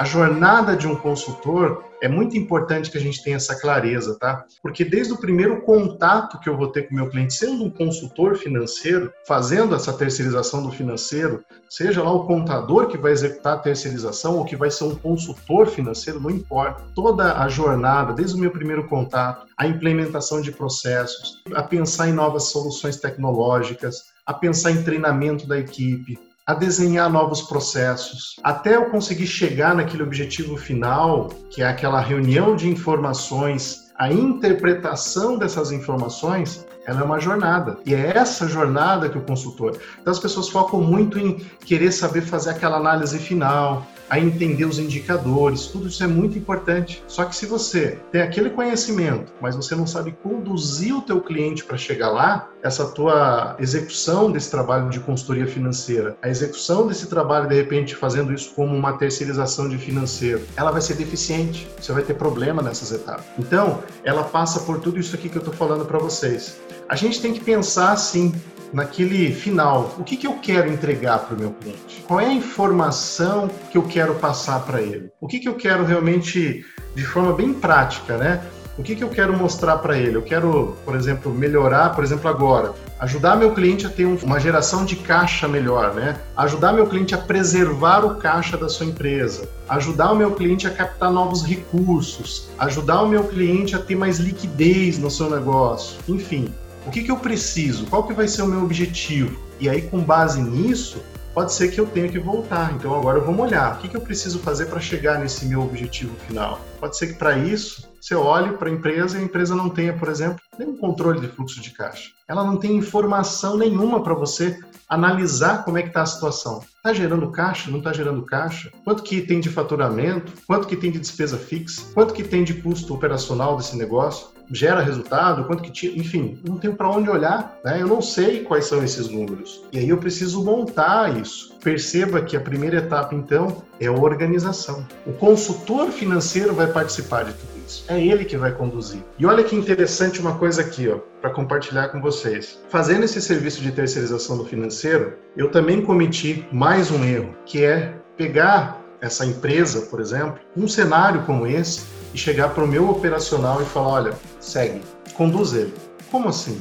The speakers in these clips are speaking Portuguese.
A jornada de um consultor é muito importante que a gente tenha essa clareza, tá? Porque desde o primeiro contato que eu vou ter com o meu cliente, sendo um consultor financeiro, fazendo essa terceirização do financeiro, seja lá o contador que vai executar a terceirização ou que vai ser um consultor financeiro, não importa. Toda a jornada, desde o meu primeiro contato, a implementação de processos, a pensar em novas soluções tecnológicas, a pensar em treinamento da equipe, a desenhar novos processos, até eu conseguir chegar naquele objetivo final, que é aquela reunião de informações, a interpretação dessas informações, ela é uma jornada. E é essa jornada que o consultor. Então as pessoas focam muito em querer saber fazer aquela análise final, a entender os indicadores, tudo isso é muito importante. Só que se você tem aquele conhecimento, mas você não sabe conduzir o teu cliente para chegar lá, essa tua execução desse trabalho de consultoria financeira, a execução desse trabalho de repente fazendo isso como uma terceirização de financeiro, ela vai ser deficiente. Você vai ter problema nessas etapas. Então, ela passa por tudo isso aqui que eu estou falando para vocês. A gente tem que pensar assim, naquele final, o que, que eu quero entregar para o meu cliente? Qual é a informação que eu quero passar para ele? O que, que eu quero realmente, de forma bem prática, né? O que, que eu quero mostrar para ele? Eu quero, por exemplo, melhorar, por exemplo, agora, ajudar meu cliente a ter uma geração de caixa melhor, né? Ajudar meu cliente a preservar o caixa da sua empresa, ajudar o meu cliente a captar novos recursos, ajudar o meu cliente a ter mais liquidez no seu negócio, enfim. O que, que eu preciso? Qual que vai ser o meu objetivo? E aí, com base nisso, pode ser que eu tenha que voltar. Então agora vou olhar. O que, que eu preciso fazer para chegar nesse meu objetivo final? Pode ser que para isso você olhe para a empresa e a empresa não tenha, por exemplo, nenhum controle de fluxo de caixa. Ela não tem informação nenhuma para você analisar como é que está a situação. Está gerando caixa? Não está gerando caixa? Quanto que tem de faturamento? Quanto que tem de despesa fixa? Quanto que tem de custo operacional desse negócio? Gera resultado? Quanto que tira? Enfim, não tenho para onde olhar. Né? Eu não sei quais são esses números. E aí eu preciso montar isso. Perceba que a primeira etapa, então, é a organização. O consultor financeiro vai participar de tudo É ele que vai conduzir. E olha que interessante uma coisa aqui, ó, para compartilhar com vocês. Fazendo esse serviço de terceirização do financeiro, eu também cometi mais um erro, que é pegar essa empresa, por exemplo, um cenário como esse e chegar para o meu operacional e falar, olha, segue, conduz ele. Como assim?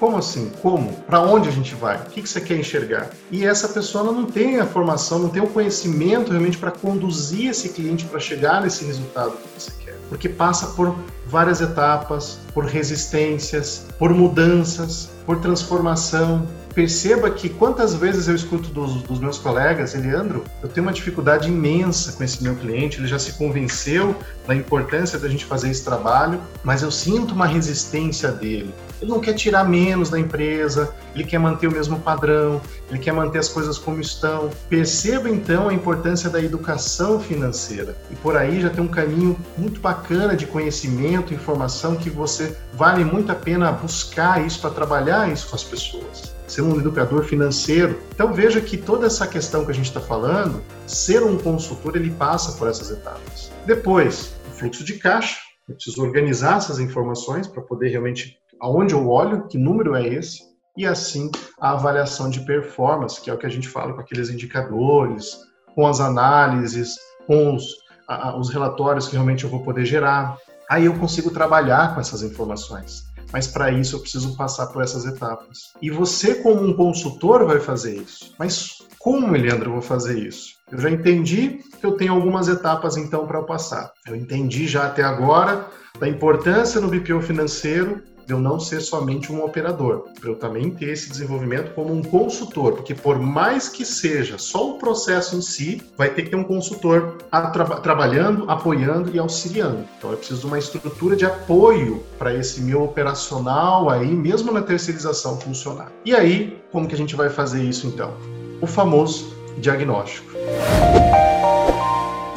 Como assim? Como? Para onde a gente vai? O que, você quer enxergar? E essa pessoa não tem a formação, não tem o conhecimento realmente para conduzir esse cliente para chegar nesse resultado que você quer. Porque passa por várias etapas, por resistências, por mudanças, por transformação, perceba que quantas vezes eu escuto dos, dos, meus colegas, Eliandro, eu tenho uma dificuldade imensa com esse meu cliente, ele já se convenceu da importância da gente fazer esse trabalho, mas eu sinto uma resistência dele. Ele não quer tirar menos da empresa, ele quer manter o mesmo padrão, ele quer manter as coisas como estão. Perceba então a importância da educação financeira. E por aí já tem um caminho muito bacana de conhecimento, informação que você vale muito a pena buscar isso para trabalhar isso com as pessoas ser um educador financeiro. Então veja que toda essa questão que a gente está falando, ser um consultor, ele passa por essas etapas. Depois, o fluxo de caixa. Eu preciso organizar essas informações para poder realmente aonde eu olho, que número é esse, e assim a avaliação de performance, que é o que a gente fala com aqueles indicadores, com as análises, com os, a, os relatórios que realmente eu vou poder gerar. Aí eu consigo trabalhar com essas informações mas para isso eu preciso passar por essas etapas. E você, como um consultor, vai fazer isso. Mas como, Leandro, eu vou fazer isso? Eu já entendi que eu tenho algumas etapas então para passar. Eu entendi já até agora da importância no BPO financeiro de eu não ser somente um operador, para eu também ter esse desenvolvimento como um consultor, porque por mais que seja só o processo em si, vai ter que ter um consultor tra trabalhando, apoiando e auxiliando. Então eu preciso de uma estrutura de apoio para esse meu operacional aí, mesmo na terceirização funcionar. E aí, como que a gente vai fazer isso então? O famoso diagnóstico.